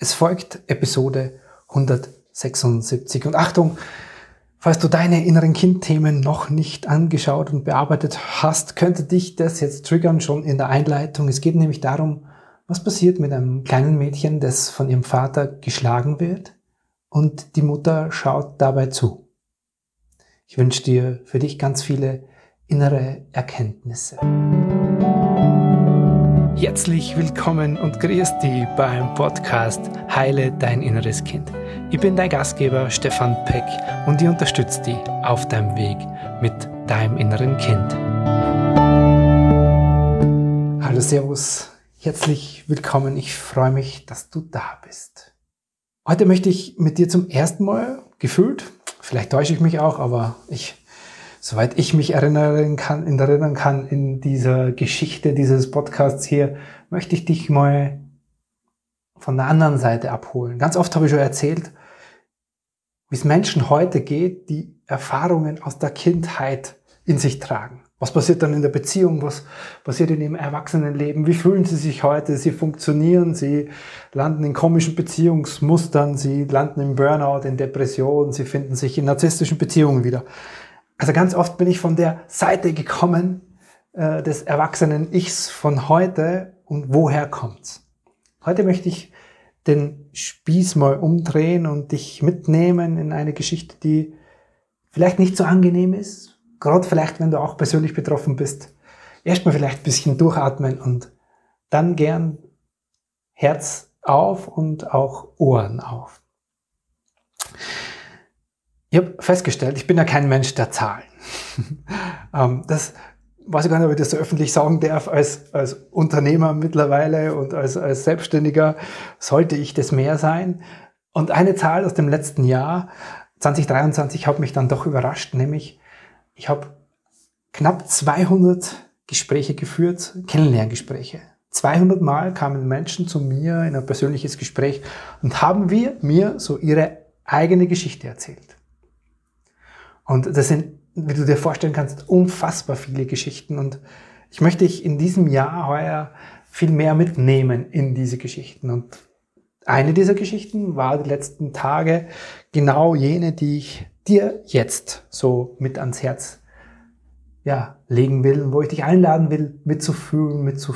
Es folgt Episode 176. Und Achtung, falls du deine inneren Kindthemen noch nicht angeschaut und bearbeitet hast, könnte dich das jetzt triggern schon in der Einleitung. Es geht nämlich darum, was passiert mit einem kleinen Mädchen, das von ihrem Vater geschlagen wird und die Mutter schaut dabei zu. Ich wünsche dir für dich ganz viele innere Erkenntnisse. Herzlich willkommen und grüß dich beim Podcast Heile dein inneres Kind. Ich bin dein Gastgeber Stefan Peck und ich unterstütze dich auf deinem Weg mit deinem inneren Kind. Hallo Servus, herzlich willkommen. Ich freue mich, dass du da bist. Heute möchte ich mit dir zum ersten Mal gefühlt, vielleicht täusche ich mich auch, aber ich soweit ich mich erinnern kann, erinnern kann in dieser Geschichte dieses Podcasts hier, möchte ich dich mal von der anderen Seite abholen. Ganz oft habe ich schon erzählt, wie es Menschen heute geht, die Erfahrungen aus der Kindheit in sich tragen. Was passiert dann in der Beziehung? Was passiert in ihrem Erwachsenenleben? Wie fühlen sie sich heute? Sie funktionieren, sie landen in komischen Beziehungsmustern, sie landen im Burnout, in Depressionen, sie finden sich in narzisstischen Beziehungen wieder. Also ganz oft bin ich von der Seite gekommen äh, des erwachsenen Ichs von heute und woher kommt's? Heute möchte ich den Spieß mal umdrehen und dich mitnehmen in eine Geschichte, die vielleicht nicht so angenehm ist, gerade vielleicht, wenn du auch persönlich betroffen bist. Erstmal vielleicht ein bisschen durchatmen und dann gern Herz auf und auch Ohren auf. Ich habe festgestellt, ich bin ja kein Mensch der Zahlen. Ähm, das weiß ich gar nicht, ob ich das so öffentlich sagen darf, als, als Unternehmer mittlerweile und als, als Selbstständiger sollte ich das mehr sein. Und eine Zahl aus dem letzten Jahr, 2023, hat mich dann doch überrascht, nämlich ich habe knapp 200 Gespräche geführt, Kennenlerngespräche. 200 Mal kamen Menschen zu mir in ein persönliches Gespräch und haben wir mir so ihre eigene Geschichte erzählt. Und das sind, wie du dir vorstellen kannst, unfassbar viele Geschichten. Und ich möchte dich in diesem Jahr heuer viel mehr mitnehmen in diese Geschichten. Und eine dieser Geschichten war die letzten Tage genau jene, die ich dir jetzt so mit ans Herz ja, legen will, wo ich dich einladen will, mitzufühlen, mitzu,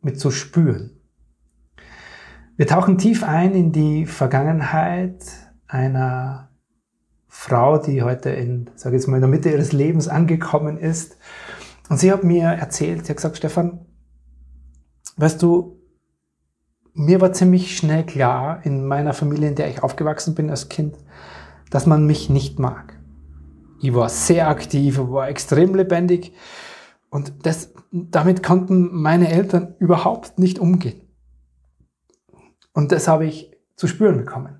mitzuspüren. Wir tauchen tief ein in die Vergangenheit einer Frau, die heute in, sage jetzt mal, in der Mitte ihres Lebens angekommen ist. Und sie hat mir erzählt, sie hat gesagt, Stefan, weißt du, mir war ziemlich schnell klar in meiner Familie, in der ich aufgewachsen bin als Kind, dass man mich nicht mag. Ich war sehr aktiv, war extrem lebendig und das, damit konnten meine Eltern überhaupt nicht umgehen. Und das habe ich zu spüren bekommen.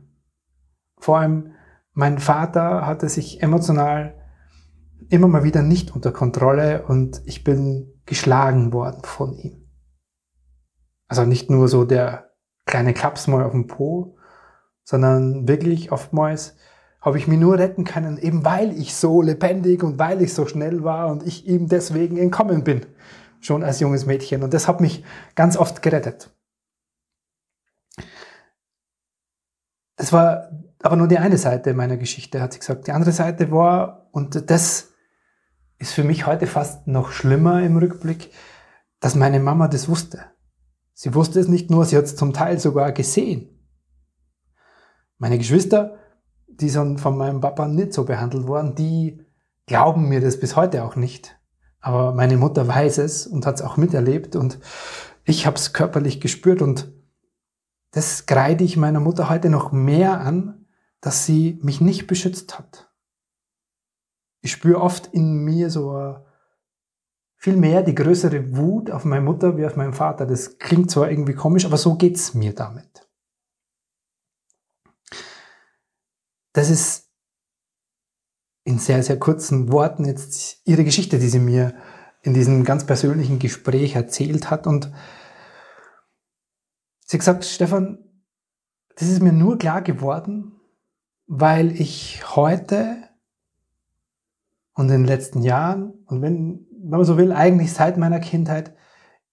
Vor allem mein Vater hatte sich emotional immer mal wieder nicht unter Kontrolle und ich bin geschlagen worden von ihm. Also nicht nur so der kleine Klaps mal auf dem Po, sondern wirklich oftmals habe ich mich nur retten können, eben weil ich so lebendig und weil ich so schnell war und ich ihm deswegen entkommen bin, schon als junges Mädchen. Und das hat mich ganz oft gerettet. Das war aber nur die eine Seite meiner Geschichte, hat sie gesagt. Die andere Seite war, und das ist für mich heute fast noch schlimmer im Rückblick, dass meine Mama das wusste. Sie wusste es nicht nur, sie hat es zum Teil sogar gesehen. Meine Geschwister, die sind von meinem Papa nicht so behandelt worden, die glauben mir das bis heute auch nicht. Aber meine Mutter weiß es und hat es auch miterlebt und ich habe es körperlich gespürt und das kreide ich meiner Mutter heute noch mehr an, dass sie mich nicht beschützt hat. Ich spüre oft in mir so viel mehr die größere Wut auf meine Mutter wie auf meinen Vater. Das klingt zwar irgendwie komisch, aber so geht's mir damit. Das ist in sehr, sehr kurzen Worten jetzt ihre Geschichte, die sie mir in diesem ganz persönlichen Gespräch erzählt hat. Und sie hat gesagt, Stefan, das ist mir nur klar geworden, weil ich heute und in den letzten Jahren und wenn, wenn man so will, eigentlich seit meiner Kindheit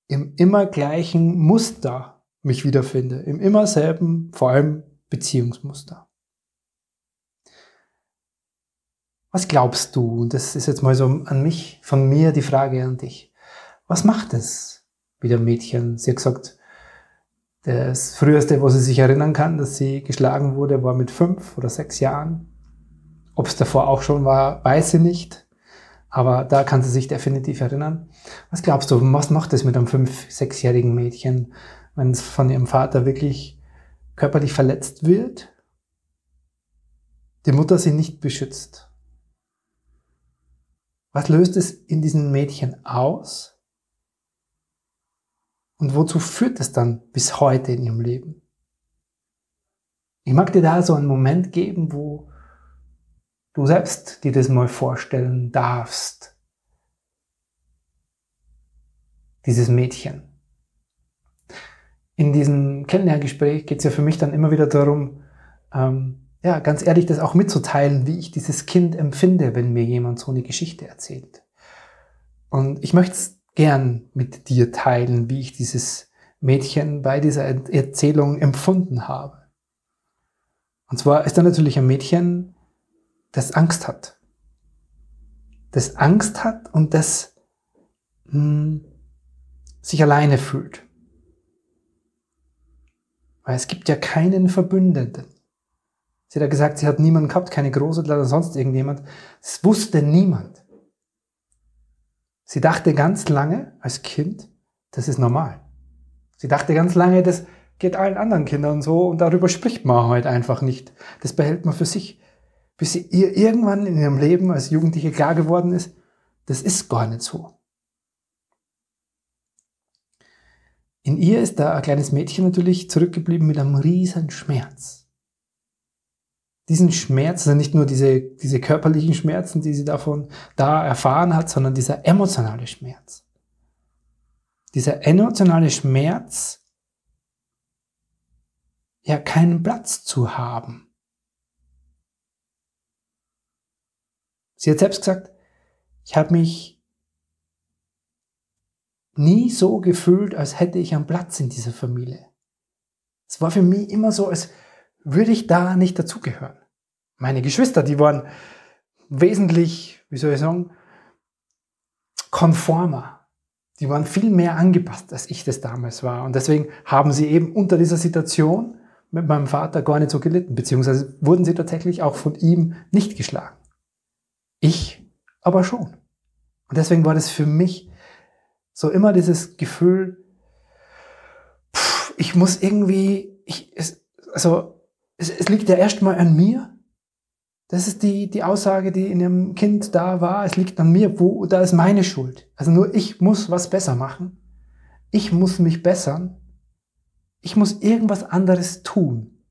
im immer gleichen Muster mich wiederfinde. Im immer selben, vor allem Beziehungsmuster. Was glaubst du? Und das ist jetzt mal so an mich, von mir die Frage an dich. Was macht es mit dem Mädchen? Sie hat gesagt, das früheste, wo sie sich erinnern kann, dass sie geschlagen wurde, war mit fünf oder sechs Jahren. Ob es davor auch schon war, weiß sie nicht. Aber da kann sie sich definitiv erinnern. Was glaubst du, was macht es mit einem fünf-, sechsjährigen Mädchen, wenn es von ihrem Vater wirklich körperlich verletzt wird? Die Mutter sie nicht beschützt. Was löst es in diesen Mädchen aus? Und wozu führt es dann bis heute in ihrem Leben? Ich mag dir da so einen Moment geben, wo du selbst dir das mal vorstellen darfst. Dieses Mädchen. In diesem Kennenlerngespräch geht es ja für mich dann immer wieder darum, ähm, ja, ganz ehrlich, das auch mitzuteilen, wie ich dieses Kind empfinde, wenn mir jemand so eine Geschichte erzählt. Und ich möchte es gern mit dir teilen, wie ich dieses Mädchen bei dieser Erzählung empfunden habe. Und zwar ist da natürlich ein Mädchen, das Angst hat. Das Angst hat und das mh, hm, sich alleine fühlt. Weil es gibt ja keinen Verbündeten. Sie hat ja gesagt, sie hat niemanden gehabt, keine Großeltern oder sonst irgendjemand. Es wusste niemand. Sie dachte ganz lange als Kind, das ist normal. Sie dachte ganz lange, das geht allen anderen Kindern so und darüber spricht man halt einfach nicht. Das behält man für sich. Bis sie ihr irgendwann in ihrem Leben als Jugendliche klar geworden ist, das ist gar nicht so. In ihr ist da ein kleines Mädchen natürlich zurückgeblieben mit einem riesen Schmerz diesen Schmerz, also nicht nur diese, diese körperlichen Schmerzen, die sie davon da erfahren hat, sondern dieser emotionale Schmerz. Dieser emotionale Schmerz, ja, keinen Platz zu haben. Sie hat selbst gesagt, ich habe mich nie so gefühlt, als hätte ich einen Platz in dieser Familie. Es war für mich immer so, als würde ich da nicht dazugehören. Meine Geschwister, die waren wesentlich, wie soll ich sagen, konformer. Die waren viel mehr angepasst, als ich das damals war. Und deswegen haben sie eben unter dieser Situation mit meinem Vater gar nicht so gelitten, beziehungsweise wurden sie tatsächlich auch von ihm nicht geschlagen. Ich aber schon. Und deswegen war das für mich so immer dieses Gefühl, pff, ich muss irgendwie, ich, also es, es liegt ja erstmal an mir. Das ist die, die Aussage, die in dem Kind da war. Es liegt an mir. Wo, da ist meine Schuld. Also nur ich muss was besser machen. Ich muss mich bessern. Ich muss irgendwas anderes tun,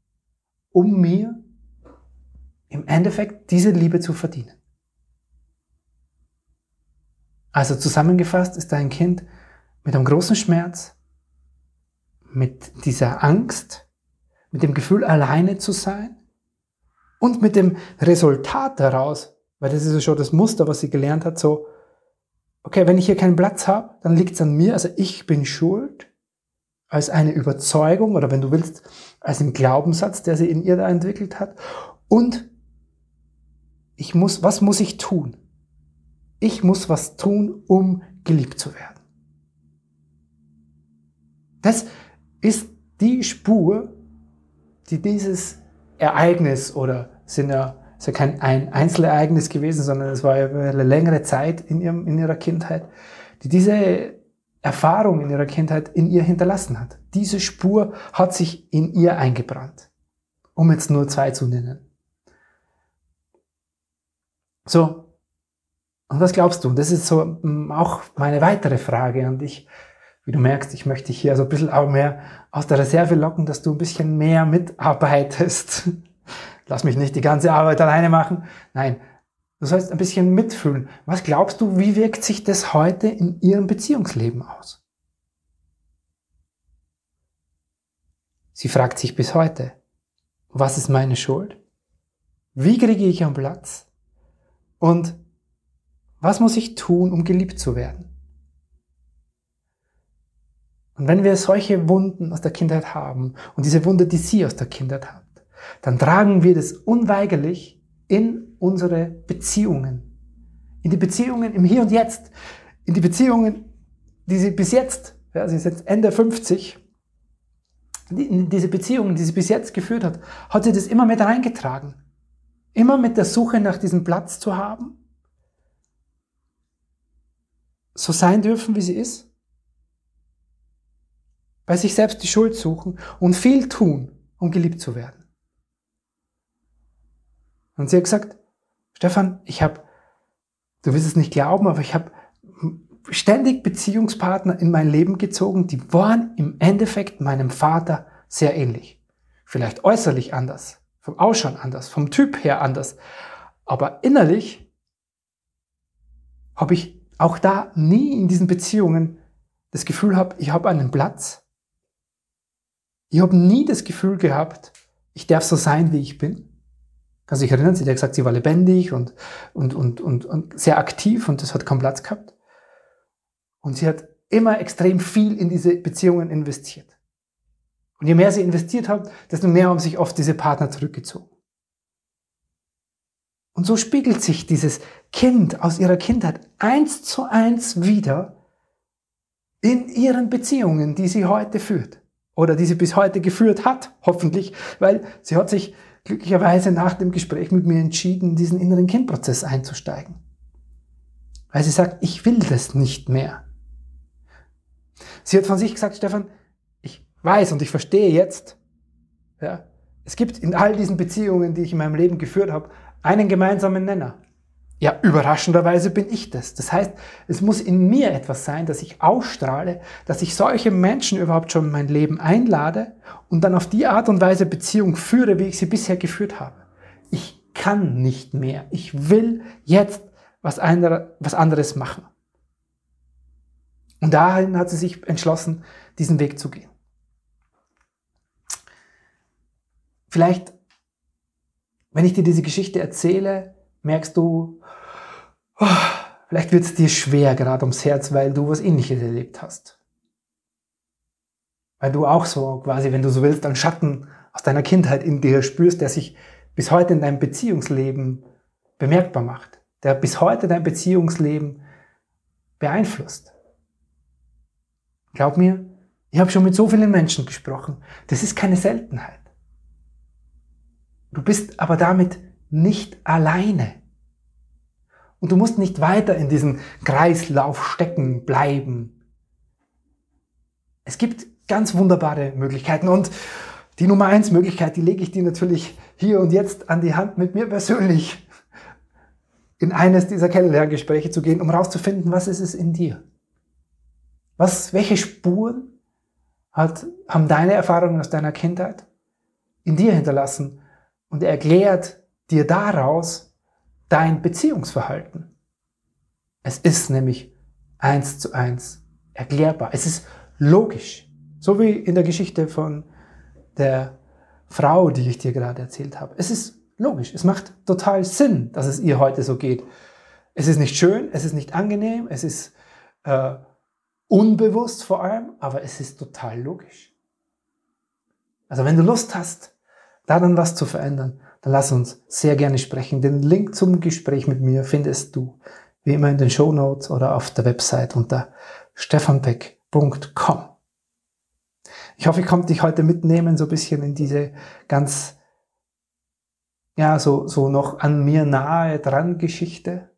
um mir im Endeffekt diese Liebe zu verdienen. Also zusammengefasst ist dein Kind mit einem großen Schmerz, mit dieser Angst, mit dem Gefühl, alleine zu sein und mit dem Resultat daraus, weil das ist ja schon das Muster, was sie gelernt hat, so, okay, wenn ich hier keinen Platz habe, dann liegt es an mir, also ich bin schuld, als eine Überzeugung oder wenn du willst, als ein Glaubenssatz, der sie in ihr da entwickelt hat. Und ich muss, was muss ich tun? Ich muss was tun, um geliebt zu werden. Das ist die Spur, die dieses Ereignis oder sind ja, ist ja kein ein Einzelereignis gewesen, sondern es war ja eine längere Zeit in, ihrem, in ihrer Kindheit, die diese Erfahrung in ihrer Kindheit in ihr hinterlassen hat. Diese Spur hat sich in ihr eingebrannt. Um jetzt nur zwei zu nennen. So. Und was glaubst du? Das ist so mm, auch meine weitere Frage an dich. Wie du merkst, ich möchte dich hier so ein bisschen auch mehr aus der Reserve locken, dass du ein bisschen mehr mitarbeitest. Lass mich nicht die ganze Arbeit alleine machen. Nein, du sollst ein bisschen mitfühlen. Was glaubst du, wie wirkt sich das heute in ihrem Beziehungsleben aus? Sie fragt sich bis heute, was ist meine Schuld? Wie kriege ich einen Platz? Und was muss ich tun, um geliebt zu werden? Und wenn wir solche Wunden aus der Kindheit haben und diese Wunde, die sie aus der Kindheit hat, dann tragen wir das unweigerlich in unsere Beziehungen. In die Beziehungen im Hier und Jetzt. In die Beziehungen, die sie bis jetzt, ja, sie ist jetzt Ende 50, in diese Beziehungen, die sie bis jetzt geführt hat, hat sie das immer mit reingetragen. Immer mit der Suche nach diesem Platz zu haben. So sein dürfen, wie sie ist. Bei sich selbst die Schuld suchen und viel tun, um geliebt zu werden. Und sie hat gesagt, Stefan, ich habe, du wirst es nicht glauben, aber ich habe ständig Beziehungspartner in mein Leben gezogen, die waren im Endeffekt meinem Vater sehr ähnlich. Vielleicht äußerlich anders, vom Ausschauen anders, vom Typ her anders. Aber innerlich habe ich auch da nie in diesen Beziehungen das Gefühl habe, ich habe einen Platz. Ich habe nie das Gefühl gehabt, ich darf so sein, wie ich bin. Kannst du dich erinnern? Sie hat gesagt, sie war lebendig und, und, und, und, und sehr aktiv und das hat keinen Platz gehabt. Und sie hat immer extrem viel in diese Beziehungen investiert. Und je mehr sie investiert hat, desto mehr haben sich oft diese Partner zurückgezogen. Und so spiegelt sich dieses Kind aus ihrer Kindheit eins zu eins wieder in ihren Beziehungen, die sie heute führt. Oder die sie bis heute geführt hat, hoffentlich, weil sie hat sich glücklicherweise nach dem Gespräch mit mir entschieden, diesen inneren Kindprozess einzusteigen. Weil sie sagt, ich will das nicht mehr. Sie hat von sich gesagt, Stefan, ich weiß und ich verstehe jetzt, ja, es gibt in all diesen Beziehungen, die ich in meinem Leben geführt habe, einen gemeinsamen Nenner. Ja, überraschenderweise bin ich das. Das heißt, es muss in mir etwas sein, dass ich ausstrahle, dass ich solche Menschen überhaupt schon in mein Leben einlade und dann auf die Art und Weise Beziehung führe, wie ich sie bisher geführt habe. Ich kann nicht mehr. Ich will jetzt was, anderes machen. Und dahin hat sie sich entschlossen, diesen Weg zu gehen. Vielleicht, wenn ich dir diese Geschichte erzähle, merkst du, oh, vielleicht wird es dir schwer gerade ums Herz, weil du was ähnliches erlebt hast. Weil du auch so quasi, wenn du so willst, einen Schatten aus deiner Kindheit in dir spürst, der sich bis heute in deinem Beziehungsleben bemerkbar macht, der bis heute dein Beziehungsleben beeinflusst. Glaub mir, ich habe schon mit so vielen Menschen gesprochen. Das ist keine Seltenheit. Du bist aber damit nicht alleine. Und du musst nicht weiter in diesem Kreislauf stecken bleiben. Es gibt ganz wunderbare Möglichkeiten und die Nummer eins Möglichkeit, die lege ich dir natürlich hier und jetzt an die Hand mit mir persönlich in eines dieser Kennenlerngespräche zu gehen, um herauszufinden, was ist es in dir? Was, welche Spuren hat, haben deine Erfahrungen aus deiner Kindheit in dir hinterlassen? Und er erklärt dir daraus dein Beziehungsverhalten. Es ist nämlich eins zu eins erklärbar. Es ist logisch. So wie in der Geschichte von der Frau, die ich dir gerade erzählt habe. Es ist logisch. Es macht total Sinn, dass es ihr heute so geht. Es ist nicht schön, es ist nicht angenehm, es ist äh, Unbewusst vor allem, aber es ist total logisch. Also wenn du Lust hast, daran was zu verändern, dann lass uns sehr gerne sprechen. Den Link zum Gespräch mit mir findest du wie immer in den Show Notes oder auf der Website unter stefanbeck.com. Ich hoffe, ich konnte dich heute mitnehmen, so ein bisschen in diese ganz, ja, so, so noch an mir nahe dran Geschichte.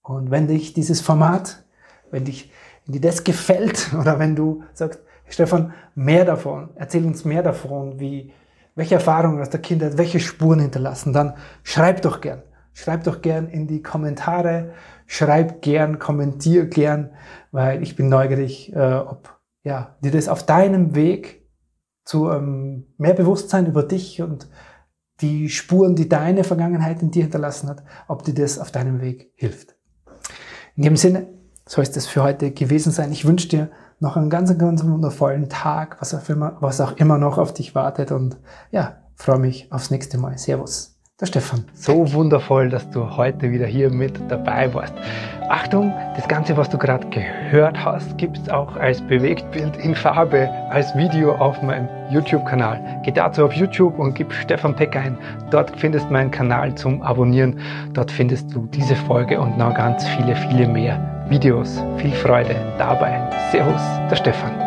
Und wenn dich dieses Format, wenn dich wenn dir das gefällt oder wenn du sagst, Stefan, mehr davon, erzähl uns mehr davon, wie, welche Erfahrungen aus der Kindheit, welche Spuren hinterlassen, dann schreib doch gern. Schreib doch gern in die Kommentare, schreib gern, kommentier gern, weil ich bin neugierig, äh, ob ja, dir das auf deinem Weg zu ähm, mehr Bewusstsein über dich und die Spuren, die deine Vergangenheit in dir hinterlassen hat, ob dir das auf deinem Weg hilft. In dem Sinne, soll es das für heute gewesen sein. Ich wünsche dir noch einen ganz, ganz wundervollen Tag, was auch immer, was auch immer noch auf dich wartet und ja, freue mich aufs nächste Mal. Servus, der Stefan. So wundervoll, dass du heute wieder hier mit dabei warst. Achtung, das Ganze, was du gerade gehört hast, gibt es auch als Bewegtbild in Farbe, als Video auf meinem YouTube-Kanal. Geh dazu auf YouTube und gib Stefan Peck ein. Dort findest du meinen Kanal zum Abonnieren. Dort findest du diese Folge und noch ganz viele, viele mehr Videos. Viel Freude dabei. Servus, der Stefan.